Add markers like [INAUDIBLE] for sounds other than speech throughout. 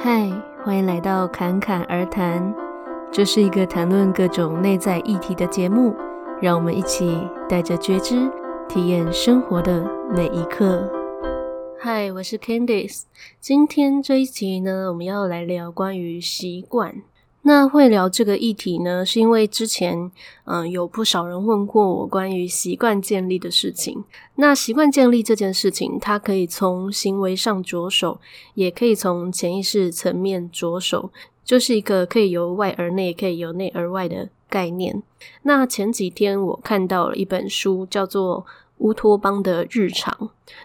嗨，欢迎来到侃侃而谈。这是一个谈论各种内在议题的节目，让我们一起带着觉知，体验生活的每一刻。嗨，我是 Candice。今天这一集呢，我们要来聊关于习惯。那会聊这个议题呢，是因为之前嗯、有不少人问过我关于习惯建立的事情。那习惯建立这件事情，它可以从行为上着手，也可以从潜意识层面着手，就是一个可以由外而内，可以由内而外的概念。那前几天我看到了一本书，叫做《乌托邦的日常》。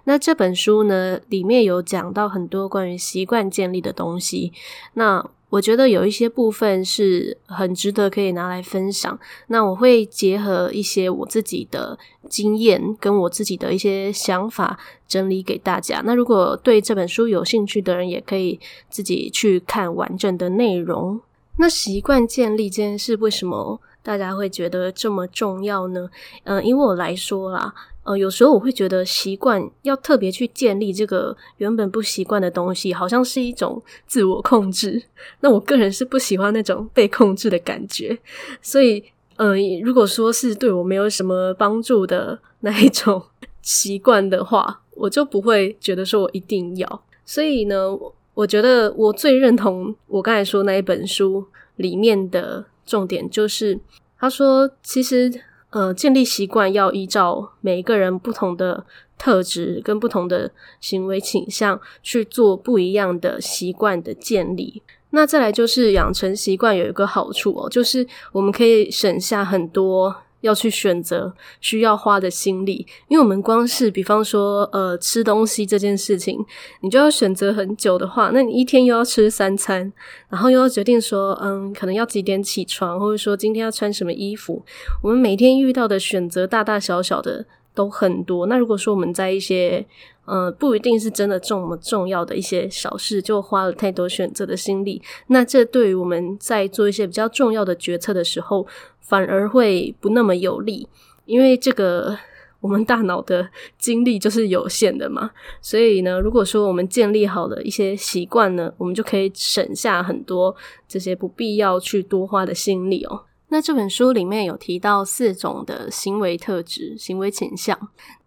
那这本书呢，里面有讲到很多关于习惯建立的东西。那我觉得有一些部分是很值得可以拿来分享。那我会结合一些我自己的经验跟我自己的一些想法整理给大家。那如果对这本书有兴趣的人，也可以自己去看完整的内容。那习惯建立这件事，为什么大家会觉得这么重要呢？嗯、因为我来说啦。呃，有时候我会觉得习惯要特别去建立这个原本不习惯的东西，好像是一种自我控制。[LAUGHS] 那我个人是不喜欢那种被控制的感觉，所以，呃，如果说是对我没有什么帮助的那一种 [LAUGHS] 习惯的话，我就不会觉得说我一定要。所以呢，我觉得我最认同我刚才说那一本书里面的重点，就是他说其实。呃，建立习惯要依照每一个人不同的特质跟不同的行为倾向去做不一样的习惯的建立。那再来就是养成习惯有一个好处哦，就是我们可以省下很多。要去选择需要花的心力，因为我们光是比方说，呃，吃东西这件事情，你就要选择很久的话，那你一天又要吃三餐，然后又要决定说，嗯，可能要几点起床，或者说今天要穿什么衣服，我们每天遇到的选择大大小小的都很多。那如果说我们在一些，呃，不一定是真的这么重要的一些小事，就花了太多选择的心力，那这对于我们在做一些比较重要的决策的时候，反而会不那么有利，因为这个我们大脑的精力就是有限的嘛。所以呢，如果说我们建立好了一些习惯呢，我们就可以省下很多这些不必要去多花的心力哦。那这本书里面有提到四种的行为特质、行为倾向。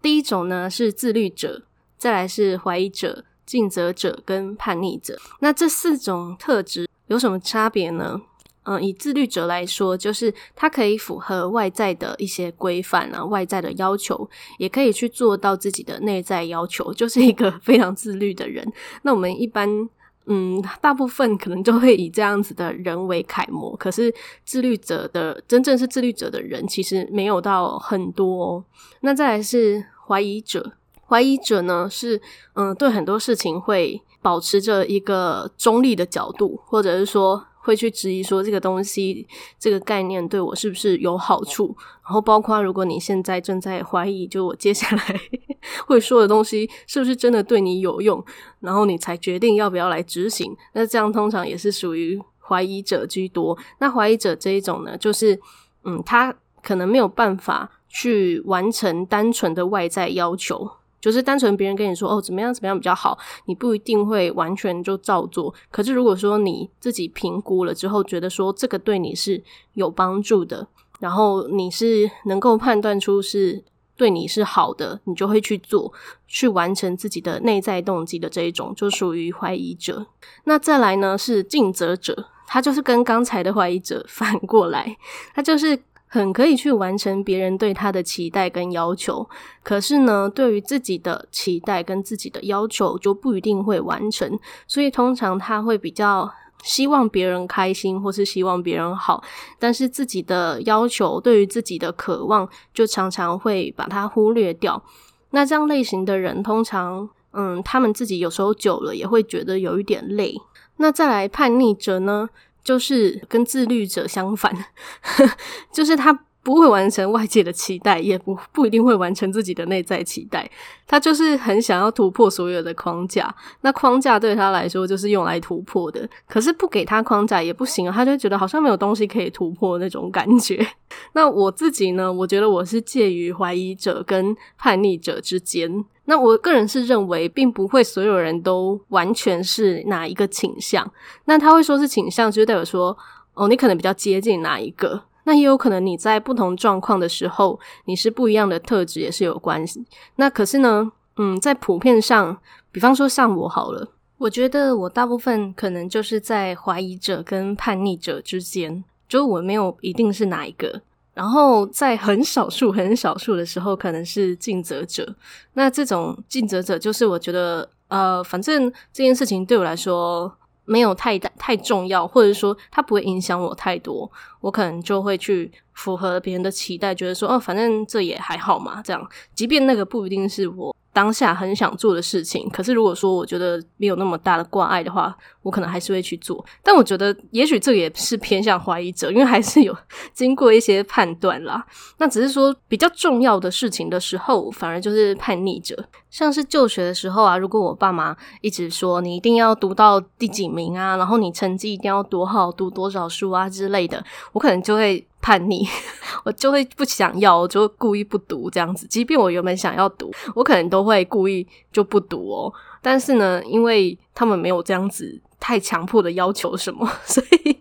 第一种呢是自律者，再来是怀疑者、尽责者跟叛逆者。那这四种特质有什么差别呢？嗯，以自律者来说，就是他可以符合外在的一些规范啊，外在的要求，也可以去做到自己的内在要求，就是一个 [LAUGHS] 非常自律的人。那我们一般，嗯，大部分可能就会以这样子的人为楷模。可是自律者的，真正是自律者的人，其实没有到很多哦。那再来是怀疑者，怀疑者呢是，嗯，对很多事情会保持着一个中立的角度，或者是说。会去质疑说这个东西、这个概念对我是不是有好处？然后包括如果你现在正在怀疑，就我接下来 [LAUGHS] 会说的东西是不是真的对你有用，然后你才决定要不要来执行。那这样通常也是属于怀疑者居多。那怀疑者这一种呢，就是嗯，他可能没有办法去完成单纯的外在要求。就是单纯别人跟你说哦，怎么样怎么样比较好，你不一定会完全就照做。可是如果说你自己评估了之后，觉得说这个对你是有帮助的，然后你是能够判断出是对你是好的，你就会去做，去完成自己的内在动机的这一种，就属于怀疑者。那再来呢是尽责者，他就是跟刚才的怀疑者 [LAUGHS] 反过来，他就是。很可以去完成别人对他的期待跟要求，可是呢，对于自己的期待跟自己的要求就不一定会完成，所以通常他会比较希望别人开心或是希望别人好，但是自己的要求对于自己的渴望就常常会把它忽略掉。那这样类型的人，通常嗯，他们自己有时候久了也会觉得有一点累。那再来叛逆者呢？就是跟自律者相反，[LAUGHS] 就是他不会完成外界的期待，也不不一定会完成自己的内在期待。他就是很想要突破所有的框架，那框架对他来说就是用来突破的。可是不给他框架也不行啊，他就觉得好像没有东西可以突破那种感觉。[LAUGHS] 那我自己呢？我觉得我是介于怀疑者跟叛逆者之间。那我个人是认为，并不会所有人都完全是哪一个倾向。那他会说是倾向，就代表说，哦，你可能比较接近哪一个。那也有可能你在不同状况的时候，你是不一样的特质，也是有关系。那可是呢，嗯，在普遍上，比方说像我好了，我觉得我大部分可能就是在怀疑者跟叛逆者之间，就我没有一定是哪一个。然后在很少数、很少数的时候，可能是尽责者。那这种尽责者，就是我觉得，呃，反正这件事情对我来说没有太大、太重要，或者说它不会影响我太多，我可能就会去符合别人的期待，觉得说，哦，反正这也还好嘛，这样。即便那个不一定是我。当下很想做的事情，可是如果说我觉得没有那么大的挂碍的话，我可能还是会去做。但我觉得，也许这也是偏向怀疑者，因为还是有 [LAUGHS] 经过一些判断啦。那只是说比较重要的事情的时候，反而就是叛逆者。像是就学的时候啊，如果我爸妈一直说你一定要读到第几名啊，然后你成绩一定要多好，读多少书啊之类的，我可能就会。叛逆，[LAUGHS] 我就会不想要，我就故意不读这样子。即便我原本想要读，我可能都会故意就不读哦。但是呢，因为他们没有这样子太强迫的要求什么，[LAUGHS] 所以，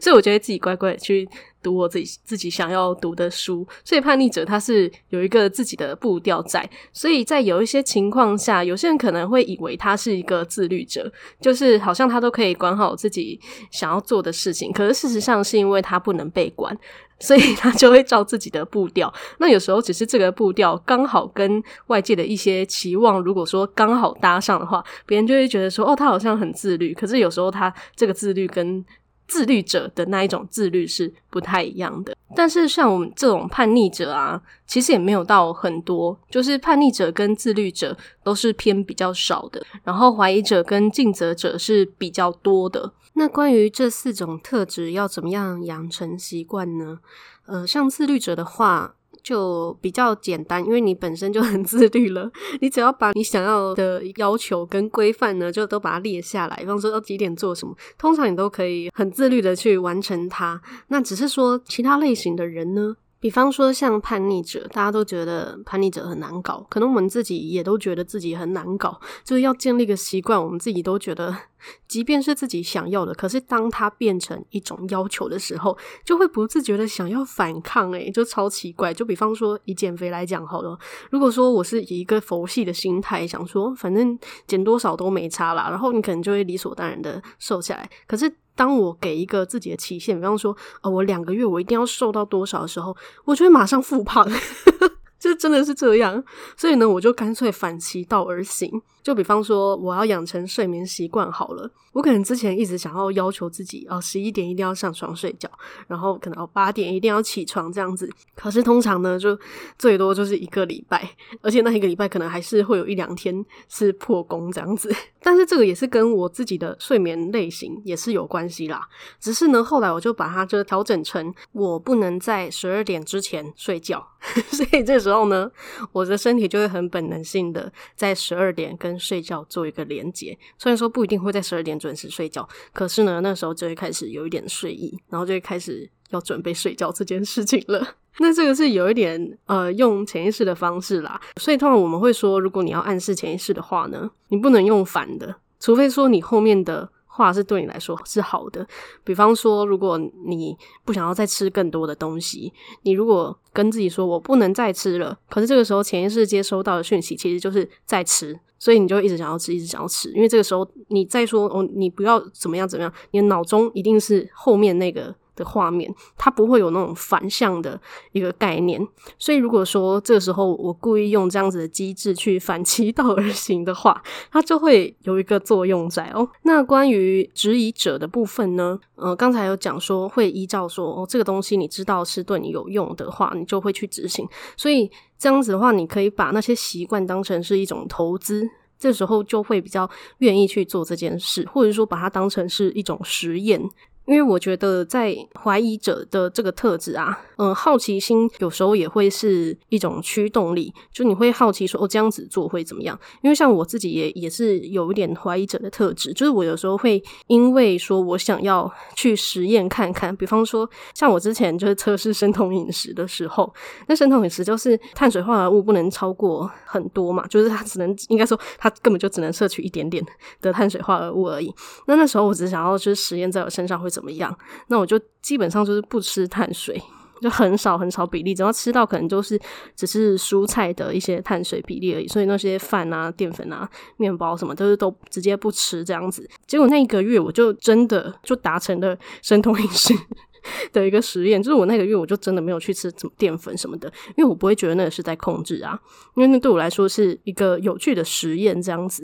所以我觉得自己乖乖去读我自己自己想要读的书。所以叛逆者他是有一个自己的步调在，所以在有一些情况下，有些人可能会以为他是一个自律者，就是好像他都可以管好自己想要做的事情。可是事实上是因为他不能被管。所以他就会照自己的步调。那有时候只是这个步调刚好跟外界的一些期望，如果说刚好搭上的话，别人就会觉得说，哦，他好像很自律。可是有时候他这个自律跟自律者的那一种自律是不太一样的。但是像我们这种叛逆者啊，其实也没有到很多，就是叛逆者跟自律者都是偏比较少的，然后怀疑者跟尽责者是比较多的。那关于这四种特质要怎么样养成习惯呢？呃，像自律者的话就比较简单，因为你本身就很自律了，[LAUGHS] 你只要把你想要的要求跟规范呢，就都把它列下来，比方说要几点做什么，通常你都可以很自律的去完成它。那只是说其他类型的人呢？比方说像叛逆者，大家都觉得叛逆者很难搞，可能我们自己也都觉得自己很难搞，就是要建立一个习惯，我们自己都觉得，即便是自己想要的，可是当它变成一种要求的时候，就会不自觉的想要反抗，诶，就超奇怪。就比方说以减肥来讲好了，如果说我是以一个佛系的心态想说，反正减多少都没差啦，然后你可能就会理所当然的瘦下来，可是。当我给一个自己的期限，比方说，呃，我两个月我一定要瘦到多少的时候，我就会马上复胖。就真的是这样，所以呢，我就干脆反其道而行。就比方说，我要养成睡眠习惯好了，我可能之前一直想要要求自己，哦，十一点一定要上床睡觉，然后可能哦八点一定要起床这样子。可是通常呢，就最多就是一个礼拜，而且那一个礼拜可能还是会有一两天是破功这样子。[LAUGHS] 但是这个也是跟我自己的睡眠类型也是有关系啦。只是呢，后来我就把它就调整成我不能在十二点之前睡觉，[LAUGHS] 所以这时候后呢，我的身体就会很本能性的在十二点跟睡觉做一个连结，虽然说不一定会在十二点准时睡觉，可是呢，那时候就会开始有一点睡意，然后就会开始要准备睡觉这件事情了。[LAUGHS] 那这个是有一点呃，用潜意识的方式啦，所以通常我们会说，如果你要暗示潜意识的话呢，你不能用反的，除非说你后面的。话是对你来说是好的，比方说，如果你不想要再吃更多的东西，你如果跟自己说我不能再吃了，可是这个时候潜意识接收到的讯息其实就是在吃，所以你就一直想要吃，一直想要吃，因为这个时候你再说哦，你不要怎么样怎么样，你的脑中一定是后面那个。的画面，它不会有那种反向的一个概念，所以如果说这个时候我故意用这样子的机制去反其道而行的话，它就会有一个作用在哦。那关于质疑者的部分呢？呃，刚才有讲说会依照说哦，这个东西你知道是对你有用的话，你就会去执行。所以这样子的话，你可以把那些习惯当成是一种投资，这时候就会比较愿意去做这件事，或者说把它当成是一种实验。因为我觉得在怀疑者的这个特质啊，嗯，好奇心有时候也会是一种驱动力，就你会好奇说，哦，这样子做会怎么样？因为像我自己也也是有一点怀疑者的特质，就是我有时候会因为说我想要去实验看看，比方说像我之前就是测试生酮饮食的时候，那生酮饮食就是碳水化合物不能超过很多嘛，就是它只能应该说它根本就只能摄取一点点的碳水化合物而已。那那时候我只想要就是实验在我身上会。怎么样？那我就基本上就是不吃碳水，就很少很少比例，只要吃到可能就是只是蔬菜的一些碳水比例而已。所以那些饭啊、淀粉啊、面包什么都是都直接不吃这样子。结果那一个月我就真的就达成了生酮饮食。[LAUGHS] 的一个实验，就是我那个月我就真的没有去吃什么淀粉什么的，因为我不会觉得那个是在控制啊，因为那对我来说是一个有趣的实验这样子。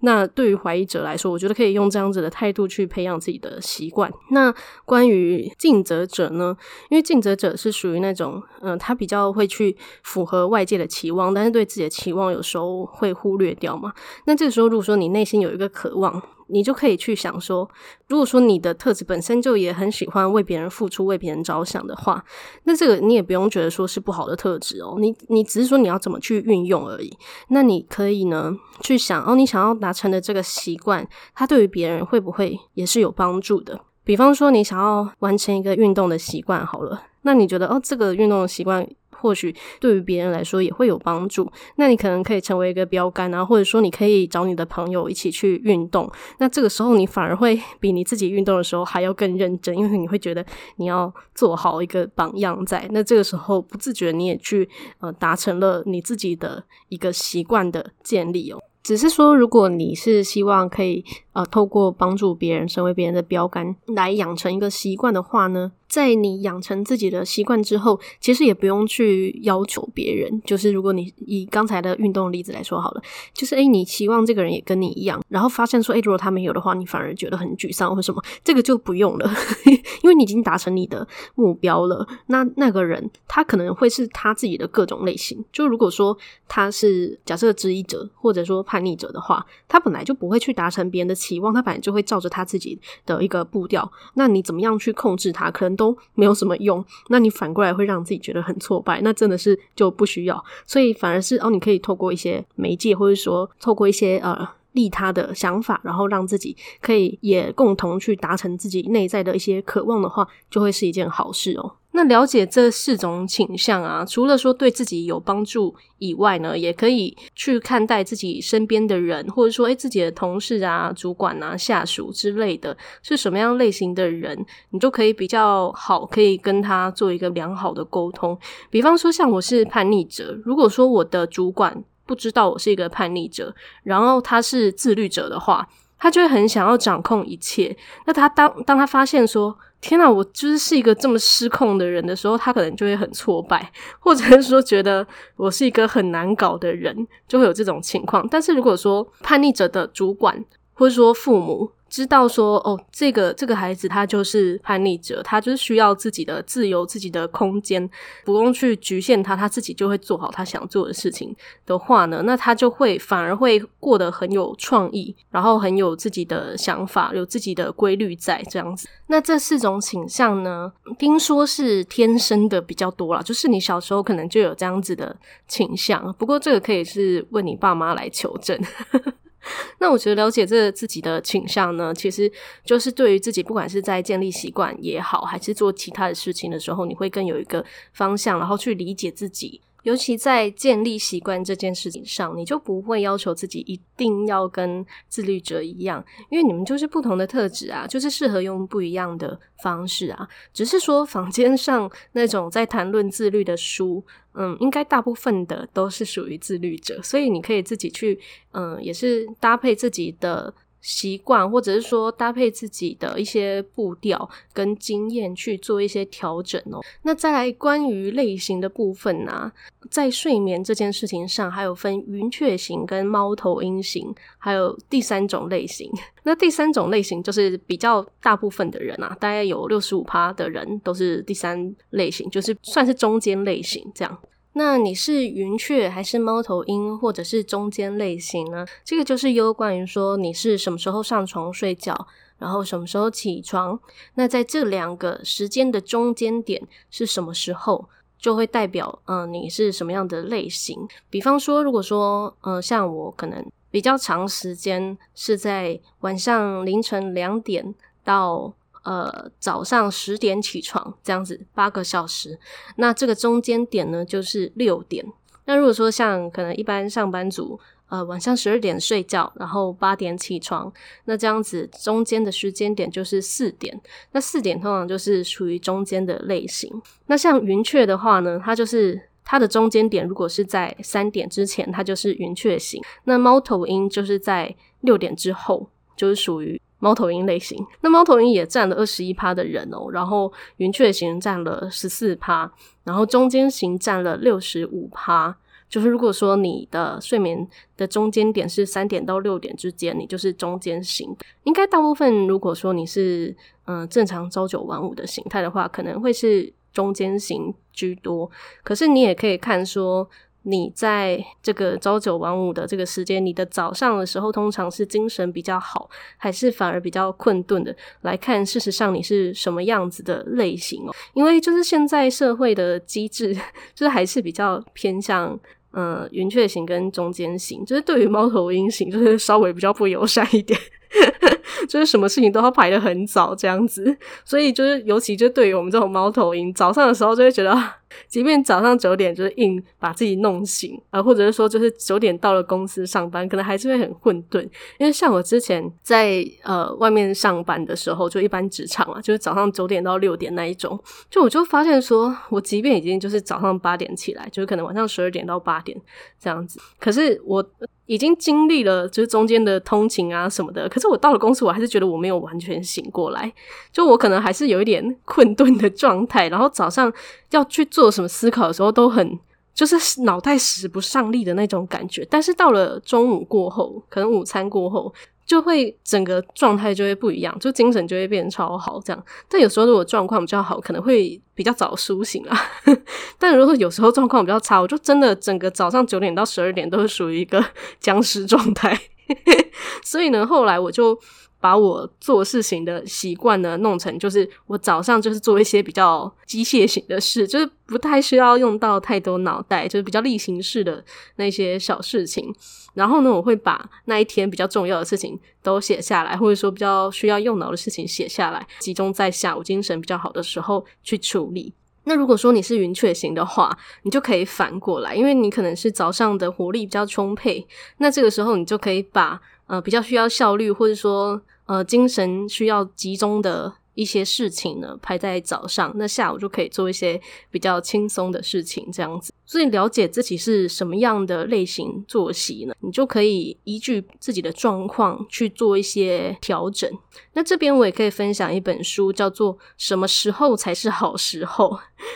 那对于怀疑者来说，我觉得可以用这样子的态度去培养自己的习惯。那关于尽责者呢？因为尽责者是属于那种，嗯、他比较会去符合外界的期望，但是对自己的期望有时候会忽略掉嘛。那这个时候，如果说你内心有一个渴望，你就可以去想说，如果说你的特质本身就也很喜欢为别人付出、为别人着想的话，那这个你也不用觉得说是不好的特质哦。你你只是说你要怎么去运用而已。那你可以呢去想哦，你想要达成的这个习惯，它对于别人会不会也是有帮助的？比方说，你想要完成一个运动的习惯，好了，那你觉得哦，这个运动的习惯。或许对于别人来说也会有帮助，那你可能可以成为一个标杆啊，或者说你可以找你的朋友一起去运动，那这个时候你反而会 [LAUGHS] 比你自己运动的时候还要更认真，因为你会觉得你要做好一个榜样在，那这个时候不自觉你也去呃达成了你自己的一个习惯的建立哦。只是说，如果你是希望可以呃透过帮助别人，成为别人的标杆来养成一个习惯的话呢，在你养成自己的习惯之后，其实也不用去要求别人。就是如果你以刚才的运动例子来说好了，就是诶你期望这个人也跟你一样，然后发现说诶如果他没有的话，你反而觉得很沮丧或什么，这个就不用了，[LAUGHS] 因为你已经达成你的目标了。那那个人他可能会是他自己的各种类型。就如果说他是假设质疑者，或者说。叛逆者的话，他本来就不会去达成别人的期望，他本来就会照着他自己的一个步调。那你怎么样去控制他，可能都没有什么用。那你反过来会让自己觉得很挫败，那真的是就不需要。所以反而是哦，你可以透过一些媒介，或者说透过一些呃利他的想法，然后让自己可以也共同去达成自己内在的一些渴望的话，就会是一件好事哦。那了解这四种倾向啊，除了说对自己有帮助以外呢，也可以去看待自己身边的人，或者说，诶，自己的同事啊、主管啊、下属之类的，是什么样类型的人，你就可以比较好，可以跟他做一个良好的沟通。比方说，像我是叛逆者，如果说我的主管不知道我是一个叛逆者，然后他是自律者的话，他就会很想要掌控一切。那他当当他发现说，天哪，我就是是一个这么失控的人的时候，他可能就会很挫败，或者是说觉得我是一个很难搞的人，就会有这种情况。但是如果说叛逆者的主管，或者说父母，知道说哦，这个这个孩子他就是叛逆者，他就是需要自己的自由、自己的空间，不用去局限他，他自己就会做好他想做的事情的话呢，那他就会反而会过得很有创意，然后很有自己的想法，有自己的规律在这样子。那这四种倾向呢，听说是天生的比较多啦，就是你小时候可能就有这样子的倾向，不过这个可以是问你爸妈来求证。那我觉得了解这自己的倾向呢，其实就是对于自己，不管是在建立习惯也好，还是做其他的事情的时候，你会更有一个方向，然后去理解自己。尤其在建立习惯这件事情上，你就不会要求自己一定要跟自律者一样，因为你们就是不同的特质啊，就是适合用不一样的方式啊。只是说坊间上那种在谈论自律的书，嗯，应该大部分的都是属于自律者，所以你可以自己去，嗯，也是搭配自己的。习惯，或者是说搭配自己的一些步调跟经验去做一些调整哦。那再来关于类型的部分呢、在睡眠这件事情上，还有分云雀型跟猫头鹰型，还有第三种类型。那第三种类型就是比较大部分的人啊，大概有六十五趴的人都是第三类型，就是算是中间类型这样。那你是云雀还是猫头鹰，或者是中间类型呢？这个就是攸关于说你是什么时候上床睡觉，然后什么时候起床。那在这两个时间的中间点是什么时候，就会代表嗯、你是什么样的类型。比方说，如果说呃像我可能比较长时间是在晚上凌晨两点到呃早上十点起床这样子八个小时，那这个中间点呢就是六点。那如果说像可能一般上班族，呃，晚上十二点睡觉，然后八点起床，那这样子中间的时间点就是四点。那四点通常就是属于中间的类型。那像云雀的话呢，它就是它的中间点，如果是在三点之前，它就是云雀型。那猫头鹰就是在六点之后，就是属于猫头鹰类型。那猫头鹰也占了二十一趴的人哦，然后云雀型占了十四趴，然后中间型占了六十五趴。就是如果说你的睡眠的中间点是三点到六点之间，你就是中间型。应该大部分如果说你是嗯、正常朝九晚五的形态的话，可能会是中间型居多。可是你也可以看说。你在这个朝九晚五的这个时间，你的早上的时候通常是精神比较好，还是反而比较困顿的？来看，事实上你是什么样子的类型哦？因为就是现在社会的机制，就是还是比较偏向嗯云雀型跟中间型，就是对于猫头鹰型，就是稍微比较不友善一点。[LAUGHS] 就是什么事情都要排得很早这样子，所以就是尤其就对于我们这种猫头鹰，早上的时候就会觉得，即便早上九点就是硬把自己弄醒，啊，或者是说就是九点到了公司上班，可能还是会很混沌。因为像我之前在呃外面上班的时候，就一般职场啊，就是早上九点到六点那一种，就我就发现说，我即便已经就是早上八点起来，就是可能晚上十二点到八点这样子，可是我。已经经历了就是中间的通勤啊什么的，可是我到了公司，我还是觉得我没有完全醒过来，就我可能还是有一点 [LAUGHS] 困顿的状态，然后早上要去做做什么思考的时候，都很就是脑袋使不上力的那种感觉。但是到了中午过后，可能午餐过后。就会整个状态就会不一样，就精神就会变超好这样。但有时候如果状况比较好，可能会比较早苏醒啊。[LAUGHS] 但如果有时候状况比较差，我就真的整个早上九点到十二点都是属于一个僵尸状态。[LAUGHS] 所以呢，后来我就。把我做事情的习惯呢弄成，就是我早上就是做一些比较机械型的事，就是不太需要用到太多脑袋，就是比较例行式的那些小事情。然后呢，我会把那一天比较重要的事情都写下来，或者说比较需要用脑的事情写下来，集中在下午精神比较好的时候去处理。那如果说你是云雀型的话，你就可以反过来，因为你可能是早上的活力比较充沛，那这个时候你就可以把呃比较需要效率，或者说呃，精神需要集中的一些事情呢，排在早上，那下午就可以做一些比较轻松的事情，这样子。所以了解自己是什么样的类型作息呢，你就可以依据自己的状况去做一些调整。那这边我也可以分享一本书，叫做《什么时候才是好时候》。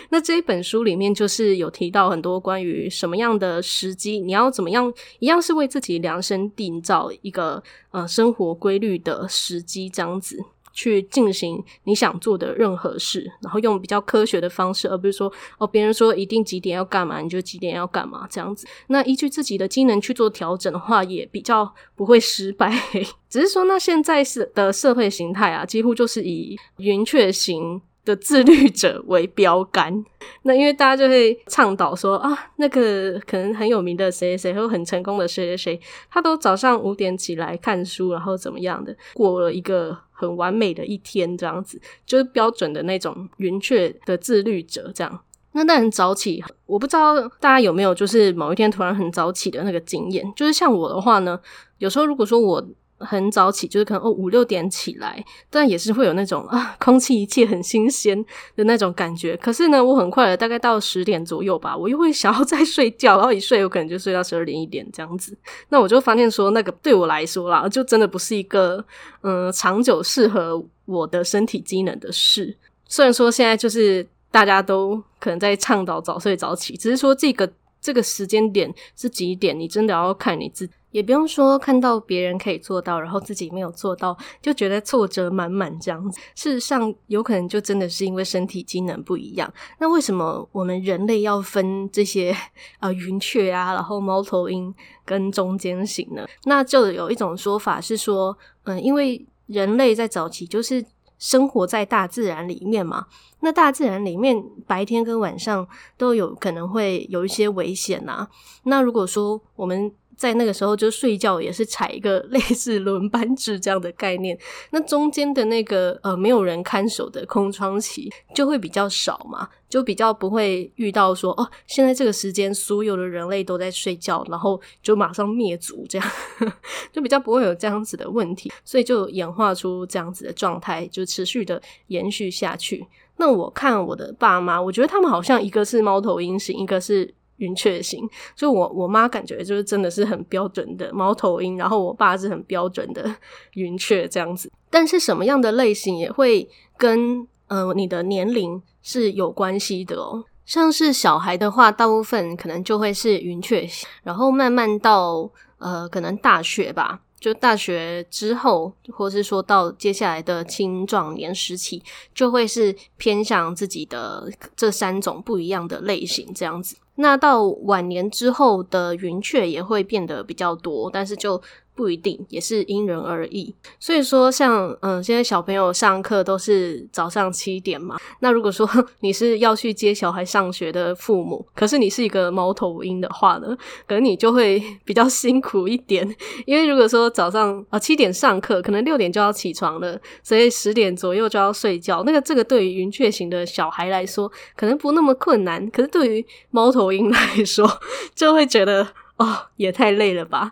那这一本书里面就是有提到很多关于什么样的时机，你要怎么样，一样是为自己量身定造一个呃生活规律的时机，这样子。去进行你想做的任何事，然后用比较科学的方式，而不是说哦，别人说一定几点要干嘛，你就几点要干嘛这样子。那依据自己的机能去做调整的话，也比较不会失败。[LAUGHS] 只是说，那现在是的社会形态啊，几乎就是以云雀型的自律者为标杆。那因为大家就会倡导说啊，那个可能很有名的谁谁谁，或很成功的谁谁谁，他都早上五点起来看书，然后怎么样的过了一个。很完美的一天，这样子就是标准的那种云雀的自律者，这样。那那很早起，我不知道大家有没有就是某一天突然很早起的那个经验。就是像我的话呢，有时候如果说我。很早起，就是可能哦五六点起来，但也是会有那种啊空气一切很新鲜的那种感觉。可是呢，我很快的大概到十点左右吧，我又会想要再睡觉，然后一睡有可能就睡到十二点一点这样子。那我就发现说，那个对我来说啦，就真的不是一个嗯长久适合我的身体机能的事。虽然说现在就是大家都可能在倡导早睡早起，只是说这个这个时间点是几点，你真的要看你自。也不用说看到别人可以做到，然后自己没有做到，就觉得挫折满满这样子。事实上，有可能就真的是因为身体机能不一样。那为什么我们人类要分这些呃云雀啊，然后猫头鹰跟中间型呢？那就有一种说法是说，嗯，因为人类在早期就是生活在大自然里面嘛，那大自然里面白天跟晚上都有可能会有一些危险呐、啊。那如果说我们在那个时候就睡觉也是踩一个类似轮班制这样的概念，那中间的那个呃没有人看守的空窗期就会比较少嘛，就比较不会遇到说哦，现在这个时间所有的人类都在睡觉，然后就马上灭族这样，[LAUGHS] 就比较不会有这样子的问题，所以就演化出这样子的状态，就持续的延续下去。那我看我的爸妈，我觉得他们好像一个是猫头鹰型，一个是。云雀型，就我我妈感觉就是真的是很标准的猫头鹰，然后我爸是很标准的 [LAUGHS] 云雀这样子。但是什么样的类型也会跟呃你的年龄是有关系的哦。像是小孩的话，大部分可能就会是云雀型，然后慢慢到呃可能大学吧。就大学之后，或是说到接下来的青壮年时期，就会是偏向自己的这三种不一样的类型这样子。那到晚年之后的云雀也会变得比较多，但是就。不一定，也是因人而异。所以说像，嗯，现在小朋友上课都是早上七点嘛。那如果说 [LAUGHS] 你是要去接小孩上学的父母，可是你是一个猫头鹰的话呢，可能你就会 [LAUGHS] 比较辛苦一点。因为如果说早上啊七点上课，可能六点就要起床了，所以十点左右就要睡觉。那个这个对于云雀型的小孩来说，可能不那么困难，可是对于猫头头鹰来说，[LAUGHS] 就会觉得。哦，也太累了吧？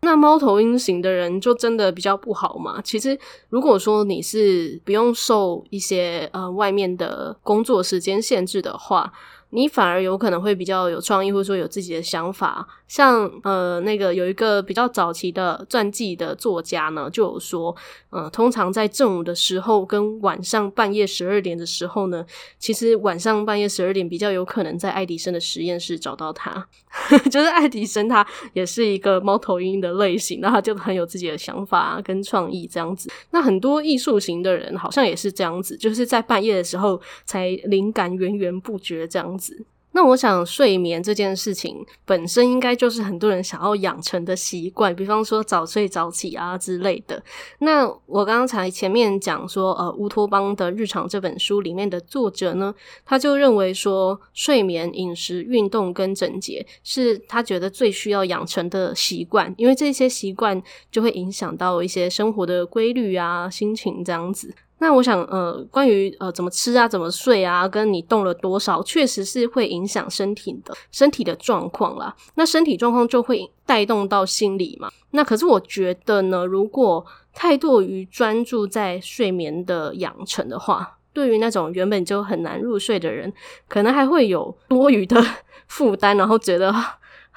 那猫头鹰型的人就真的比较不好嘛？其实，如果说你是不用受一些呃外面的工作时间限制的话。你反而有可能会比较有创意，或者说有自己的想法。像呃，那个有一个比较早期的传记的作家呢，就有说，呃，通常在正午的时候跟晚上半夜十二点的时候呢，其实晚上半夜十二点比较有可能在爱迪生的 [LAUGHS] 实验室找到他。[LAUGHS] 就是爱迪生他也是一个猫头鹰的类型，那他就很有自己的想法跟创意这样子。那很多艺术型的人好像也是这样子，就是在半夜的时候才灵感源源不绝这样子。那我想睡眠这件事情本身应该就是很多人想要养成的习惯，比方说早睡早起啊之类的。那我刚才前面讲说，呃，乌托邦的日常这本书里面的作者呢，他就认为说，睡眠、饮食、运动跟整洁是他觉得最需要养成的习惯，因为这些习惯就会影响到一些生活的规律啊、心情这样子。那我想，呃，关于呃怎么吃啊、怎么睡啊，跟你动了多少，确实是会影响身体的身体的状况啦。那身体状况就会带动到心理嘛。那可是我觉得呢，如果太过于专注在睡眠的养成的话，对于那种原本就很难入睡的人，可能还会有多余的 [LAUGHS] 负担，然后觉得。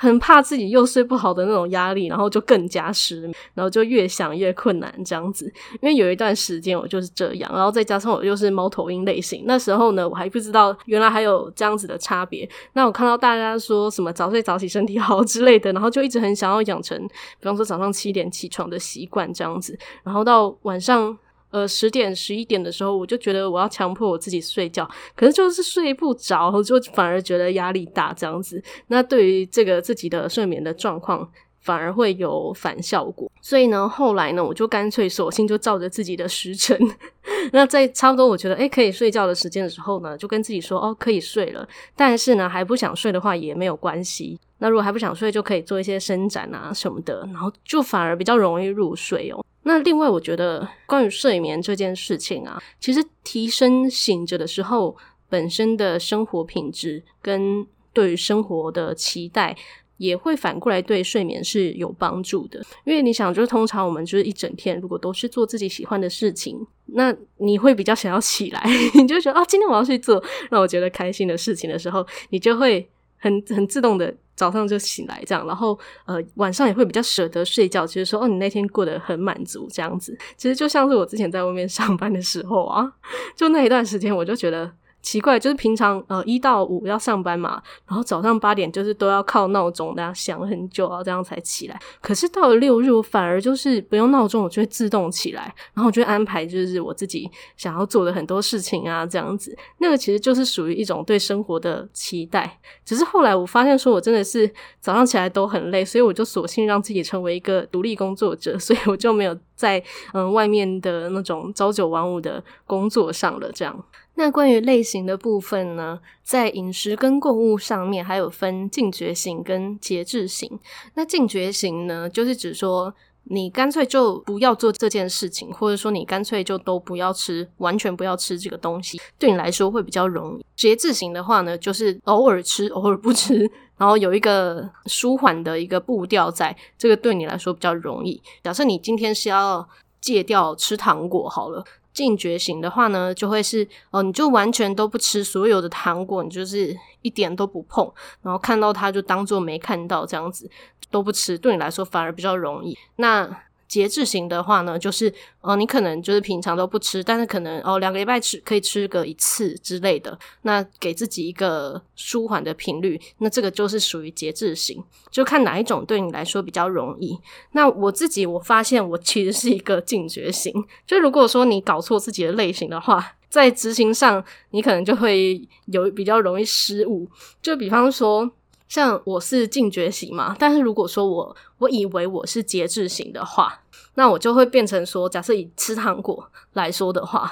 很怕自己又睡不好的那种压力，然后就更加失眠，然后就越想越困难这样子。因为有一段时间我就是这样，然后再加上我又是猫头鹰类型，那时候呢我还不知道原来还有这样子的差别。那我看到大家说什么早睡早起身体好之类的，然后就一直很想要养成，比方说早上七点起床的习惯这样子，然后到晚上。呃，十点、十一点的时候，我就觉得我要强迫我自己睡觉，可是就是睡不着，就反而觉得压力大这样子。那对于这个自己的睡眠的状况，反而会有反效果。所以呢，后来呢，我就干脆索性就照着自己的时辰，[LAUGHS] 那在差不多我觉得诶可以睡觉的时间的时候呢，就跟自己说哦可以睡了。但是呢，还不想睡的话也没有关系。那如果还不想睡，就可以做一些伸展啊什么的，然后就反而比较容易入睡哦。那另外，我觉得关于睡眠这件事情啊，其实提升醒着的时候本身的生活品质跟对于生活的期待，也会反过来对睡眠是有帮助的。因为你想，就是通常我们就是一整天如果都是做自己喜欢的事情，那你会比较想要起来，[LAUGHS] 你就觉得啊，今天我要去做让我觉得开心的事情的时候，你就会很 [LAUGHS] 很自动的。早上就醒来这样，然后呃晚上也会比较舍得睡觉，就是说哦，你那天过得很满足这样子。其实就像是我之前在外面上班的时候啊，就那一段时间我就觉得奇怪，就是平常呃一到五要上班嘛，然后早上八点就是都要靠闹钟这样响很久啊，这样才起来。可是到了六日，我反而就是不用闹钟，我就会自动起来，然后我就安排就是我自己想要做的很多事情啊，这样子。那个其实就是属于一种对生活的期待。只是后来我发现说，我真的是早上起来都很累，所以我就索性让自己成为一个独立工作者，所以我就没有在嗯外面的那种朝九晚五的工作上了，这样。那关于类型的部分呢，在饮食跟购物上面，还有分禁绝型跟节制型。那禁绝型呢，就是指说你干脆就不要做这件事情，或者说你干脆就都不要吃，完全不要吃这个东西，对你来说会比较容易。节制型的话呢，就是偶尔吃，偶尔不吃，然后有一个舒缓的一个步调在，这个对你来说比较容易。假设你今天是要戒掉吃糖果，好了。禁绝型的话呢，就会是哦，你就完全都不吃所有的糖果，你就是一点都不碰，然后看到它就当做没看到这样子都不吃，对你来说反而比较容易。那节制型的话呢，就是哦，你可能就是平常都不吃，但是可能哦两个礼拜吃可以吃个一次之类的，那给自己一个舒缓的频率，那这个就是属于节制型，就看哪一种对你来说比较容易。那我自己我发现我其实是一个禁绝型，就如果说你搞错自己的类型的话，在执行上你可能就会有比较容易失误，就比方说。像我是禁绝型嘛，但是如果说我我以为我是节制型的话，那我就会变成说，假设以吃糖果来说的话，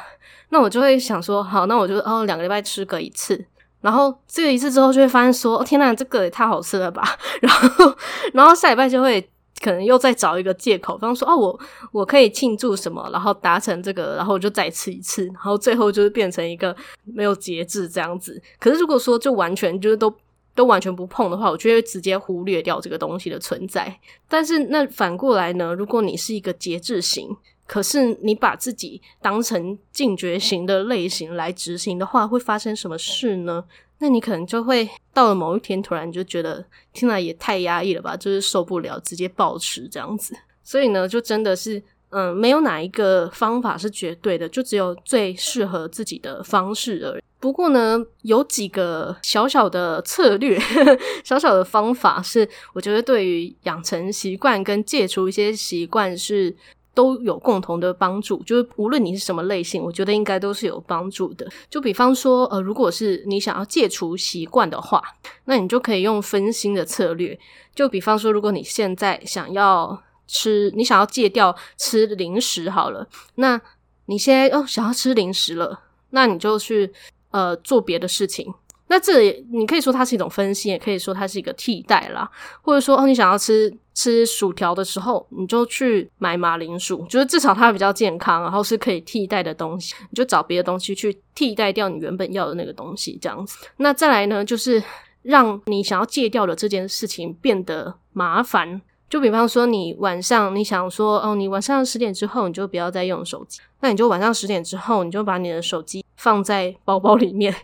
那我就会想说，好，那我就哦两个礼拜吃个一次，然后这个一次之后就会发现说，哦天呐，这个也太好吃了吧，[LAUGHS] 然后然后下礼拜就会可能又再找一个借口，比方说哦我我可以庆祝什么，然后达成这个，然后我就再吃一次，然后最后就是变成一个没有节制这样子。可是如果说就完全就是都。都完全不碰的话，我就会直接忽略掉这个东西的存在。但是那反过来呢？如果你是一个节制型，可是你把自己当成禁绝型的类型来执行的话，会发生什么事呢？那你可能就会到了某一天，突然就觉得，听来也太压抑了吧，就是受不了，直接暴吃这样子。所以呢，就真的是。嗯，没有哪一个方法是绝对的，就只有最适合自己的方式而已。不过呢，有几个小小的策略，[LAUGHS] 小小的方法是，我觉得对于养成习惯跟戒除一些习惯是都有共同的帮助。就是无论你是什么类型，我觉得应该都是有帮助的。就比方说，呃，如果是你想要戒除习惯的话，那你就可以用分心的策略。就比方说，如果你现在想要吃，你想要戒掉吃零食好了，那你现在哦想要吃零食了，那你就去呃做别的事情。那这里你可以说它是一种分析，也可以说它是一个替代啦。或者说哦，你想要吃吃薯条的时候，你就去买马铃薯，就是至少它比较健康，然后是可以替代的东西，你就找别的东西去替代掉你原本要的那个东西，这样子。那再来呢，就是让你想要戒掉的这件事情变得麻烦。就比方说，你晚上你想说，哦，你晚上十点之后你就不要再用手机，那你就晚上十点之后，你就把你的手机放在包包里面，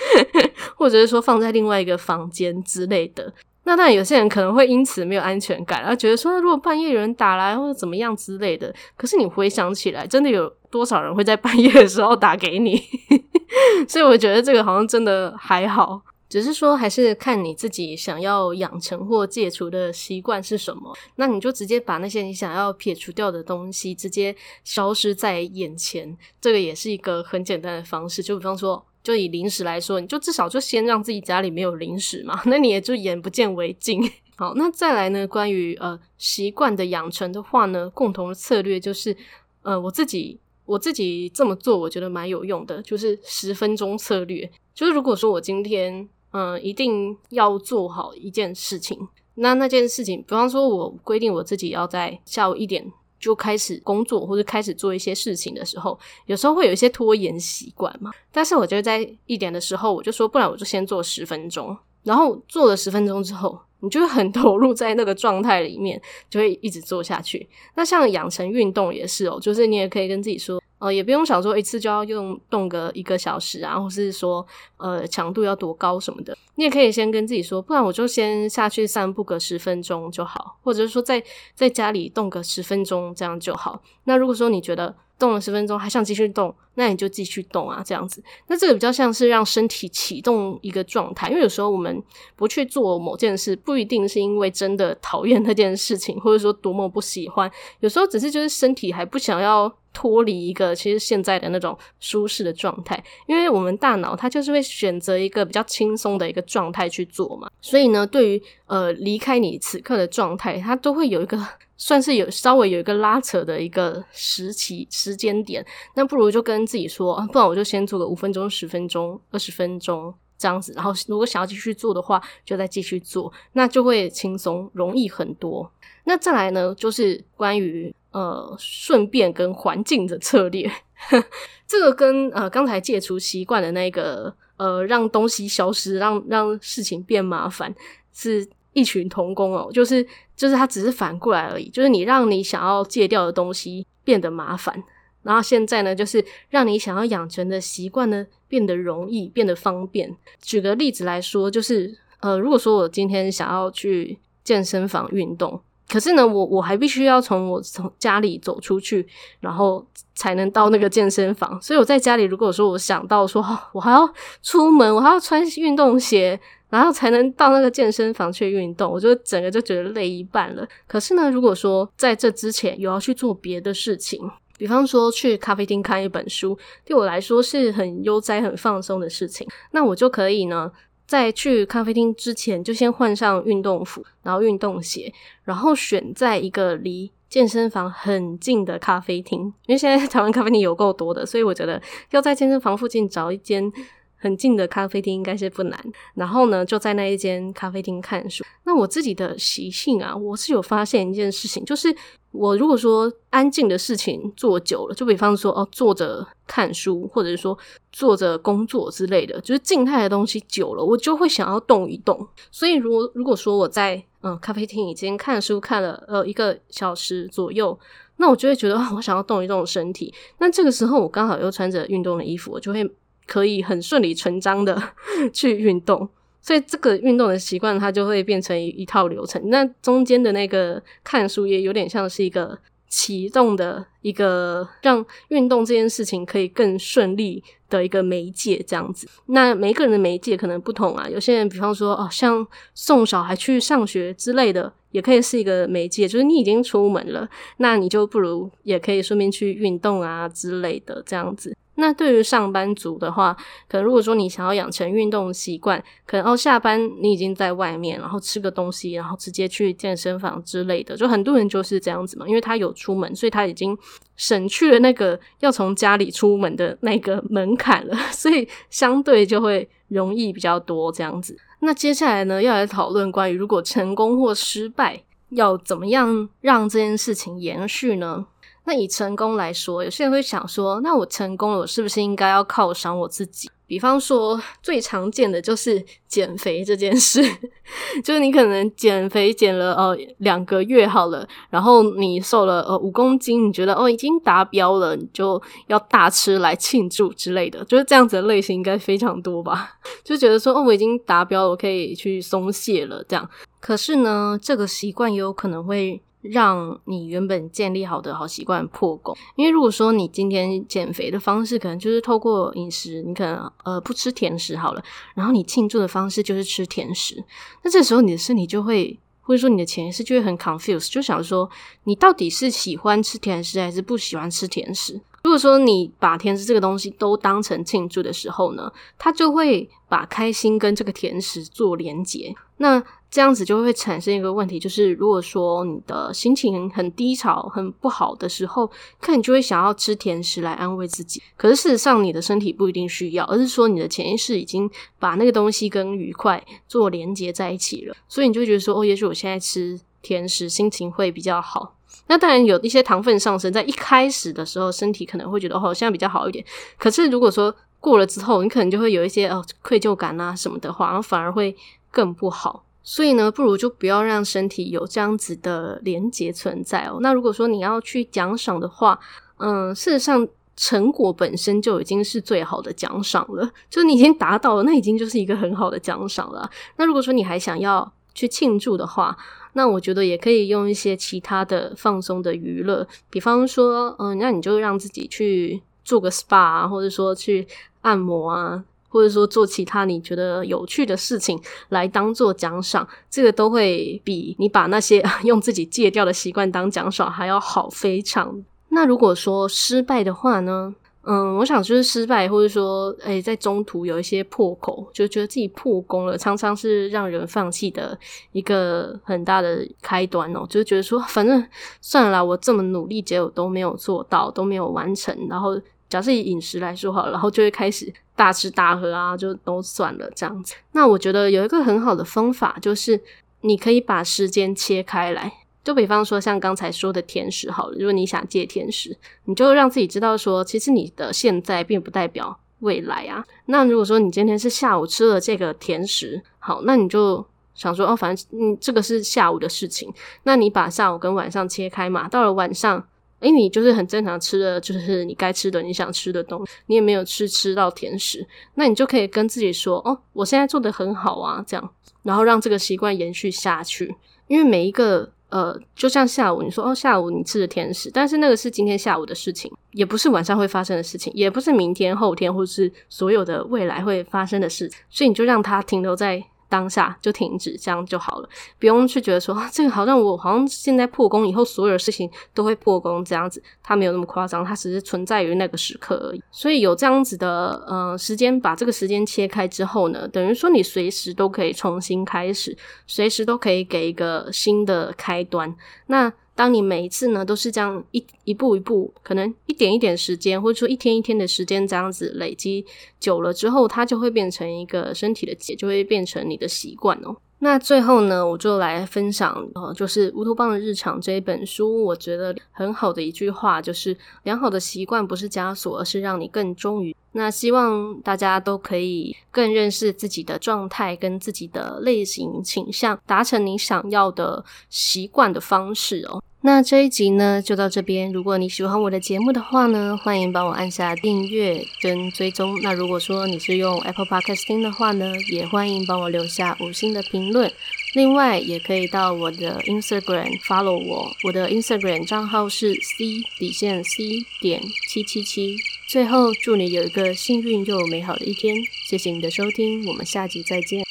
[LAUGHS] 或者是说放在另外一个房间之类的。那当然，有些人可能会因此没有安全感，然后觉得说，如果半夜有人打来或者怎么样之类的。可是你回想起来，真的有多少人会在半夜的时候打给你？[LAUGHS] 所以我觉得这个好像真的还好。只是说，还是看你自己想要养成或戒除的习惯是什么，那你就直接把那些你想要撇除掉的东西直接消失在眼前，这个也是一个很简单的方式。就比方说，就以零食来说，你就至少就先让自己家里没有零食嘛，[LAUGHS] 那你也就眼不见为净。好，那再来呢，关于呃习惯的养成的话呢，共同的策略就是，呃，我自己我自己这么做，我觉得蛮有用的，就是十分钟策略。就是如果说我今天嗯，一定要做好一件事情。那那件事情，比方说，我规定我自己要在下午一点就开始工作，或者开始做一些事情的时候，有时候会有一些拖延习惯嘛。但是我就在一点的时候，我就说，不然我就先做十分钟。然后做了十分钟之后，你就会很 [LAUGHS] 投入在那个状态里面，就会一直做下去。那像养成运动也是哦，就是你也可以跟自己说。呃，也不用想说一次就要用动个一个小时啊，或是说呃强度要多高什么的。你也可以先跟自己说，不然我就先下去散步个十分钟就好，或者是说在在家里动个十分钟这样就好。那如果说你觉得动了十分钟，还想继续动，那你就继续动啊，这样子。那这个比较像是让身体启动一个状态，因为有时候我们不去做某件事，不一定是因为真的讨厌那件事情，或者说多么不喜欢，有时候只是就是身体还不想要脱离一个其实现在的那种舒适的状态，因为我们大脑它就是会选择一个比较轻松的一个状态去做嘛，所以呢，对于呃离开你此刻的状态，它都会有一个。算是有稍微有一个拉扯的一个时期时间点，那不如就跟自己说，不然我就先做个五分钟、十分钟、二十分钟这样子，然后如果想要继续做的话，就再继续做，那就会轻松容易很多。那再来呢，就是关于呃顺便跟环境的策略，[LAUGHS] 这个跟呃刚才戒除习惯的那个呃让东西消失，让让事情变麻烦是。异曲同工哦，就是就是它只是反过来而已，就是你让你想要戒掉的东西变得麻烦，然后现在呢，就是让你想要养成的习惯呢变得容易，变得方便。举个例子来说，就是呃，如果说我今天想要去健身房运动，可是呢，我我还必须要从我从家里走出去，然后才能到那个健身房。所以我在家里，如果说我想到说，我还要出门，我还要穿运动鞋。然后才能到那个健身房去运动，我就整个就觉得累一半了。可是呢，如果说在这之前有要去做别的事情，比方说去咖啡厅看一本书，对我来说是很悠哉、很放松的事情，那我就可以呢，在去咖啡厅之前就先换上运动服，然后运动鞋，然后选在一个离健身房很近的咖啡厅，因为现在台湾咖啡厅有够多的，所以我觉得要在健身房附近找一间。很近的咖啡厅应该是不难，然后呢，就在那一间咖啡厅看书。那我自己的习性啊，我是有发现一件事情，就是我如果说安静的事情做久了，就比方说哦，坐着看书，或者是说坐着工作之类的，就是静态的东西久了，我就会想要动一动。所以如果如果说我在嗯咖啡厅已经看书看了呃一个小时左右，那我就会觉得我想要动一动身体。那这个时候我刚好又穿着运动的衣服，我就会。可以很顺理成章的 [LAUGHS] 去运动，所以这个运动的习惯它就会变成一套流程。那中间的那个看书也有点像是一个启动的一个让运动这件事情可以更顺利的一个媒介，这样子。那每个人的媒介可能不同啊，有些人比方说哦，像送小孩去上学之类的，也可以是一个媒介，就是你已经出门了，那你就不如也可以顺便去运动啊之类的这样子。那对于上班族的话，可能如果说你想要养成运动习惯，可能哦下班你已经在外面，然后吃个东西，然后直接去健身房之类的，就很多人就是这样子嘛，因为他有出门，所以他已经省去了那个要从家里出门的那个门槛了，[LAUGHS] 所以相对就会容易比较多这样子。那接下来呢，要来讨论关于如果成功或失败，要怎么样让这件事情延续呢？那以成功来说，有些人会想说，那我成功了，我是不是应该要犒赏我自己？比方说，最常见的就是减肥这件事，[LAUGHS] 就是你可能减肥减了呃两个月好了，然后你瘦了呃五公斤，你觉得哦已经达标了，你就要大吃来庆祝之类的，就是这样子的类型应该非常多吧？[LAUGHS] 就觉得说哦我已经达标了，我可以去松懈了这样。可是呢，这个习惯也有可能会。让你原本建立好的好习惯破功，因为如果说你今天减肥的方式可能就是透过饮食，你可能呃不吃甜食好了，然后你庆祝的方式就是吃甜食，那这时候你的身体就会，或者说你的潜意识就会很 confused，就想说你到底是喜欢吃甜食还是不喜欢吃甜食？如果说你把甜食这个东西都当成庆祝的时候呢，它就会把开心跟这个甜食做连结，那。这样子就会产生一个问题，就是如果说你的心情很低潮、很不好的时候，可能你就会想要吃甜食来安慰自己。可是事实上，你的身体不一定需要，而是说你的潜意识已经把那个东西跟愉快做连接在一起了，所以你就觉得说，哦，也许我现在吃甜食，心情会比较好。那当然有一些糖分上升，在一开始的时候，身体可能会觉得哦，现在比较好一点。可是如果说过了之后，你可能就会有一些哦愧疚感啊什么的话，然后反而会更不好。所以呢，不如就不要让身体有这样子的连结存在哦。那如果说你要去奖赏的话，嗯，事实上成果本身就已经是最好的奖赏了，就你已经达到了，那已经就是一个很好的奖赏了。那如果说你还想要去庆祝的话，那我觉得也可以用一些其他的放松的娱乐，比方说，嗯，那你就让自己去做个 SPA 啊，或者说去按摩啊。或者说做其他你觉得有趣的事情来当做奖赏，这个都会比你把那些 [LAUGHS] 用自己戒掉的习惯当奖赏还要好非常。那如果说失败的话呢？嗯，我想就是失败，或者说，诶，在中途有一些破口，就觉得自己破功了，常常是让人放弃的一个很大的开端哦。就是觉得说，反正算了啦，我这么努力，结果都没有做到，都没有完成，然后。假设以饮食来说好，然后就会开始大吃大喝啊，就都算了这样子。那我觉得有一个很好的方法，就是你可以把时间切开来。就比方说像刚才说的甜食好了，如果你想戒甜食，你就让自己知道说，其实你的现在并不代表未来啊。那如果说你今天是下午吃了这个甜食，好，那你就想说哦，反正嗯，这个是下午的事情。那你把下午跟晚上切开嘛，到了晚上。诶，你就是很正常吃的，就是你该吃的，你想吃的东西，你也没有吃吃到甜食，那你就可以跟自己说，哦，我现在做的很好啊，这样，然后让这个习惯延续下去。因为每一个，呃，就像下午你说，哦，下午你吃的甜食，但是那个是今天下午的事情，也不是晚上会发生的事情，也不是明天、后天，或是所有的未来会发生的事，所以你就让它停留在。当下就停止，这样就好了，不用去觉得说这个好像我好像现在破功以后，所有的事情都会破功这样子，它没有那么夸张，它只是存在于那个时刻而已。所以有这样子的呃时间，把这个时间切开之后呢，等于说你随时都可以重新开始，随时都可以给一个新的开端。那当你每一次呢，都是这样一一步一步，可能一点一点时间，或者说一天一天的时间，这样子累积久了之后，它就会变成一个身体的结，就会变成你的习惯哦。那最后呢，我就来分享，呃，就是乌托邦的日常这一本书，我觉得很好的一句话，就是良好的习惯不是枷锁，而是让你更忠于。那希望大家都可以更认识自己的状态跟自己的类型倾向，达成你想要的习惯的方式哦。那这一集呢，就到这边。如果你喜欢我的节目的话呢，欢迎帮我按下订阅跟追踪。那如果说你是用 Apple Podcast 听的话呢，也欢迎帮我留下五星的评论。另外，也可以到我的 Instagram follow 我，我的 Instagram 账号是 C 底线 C 点七七七。最后，祝你有一个幸运又美好的一天。谢谢你的收听，我们下集再见。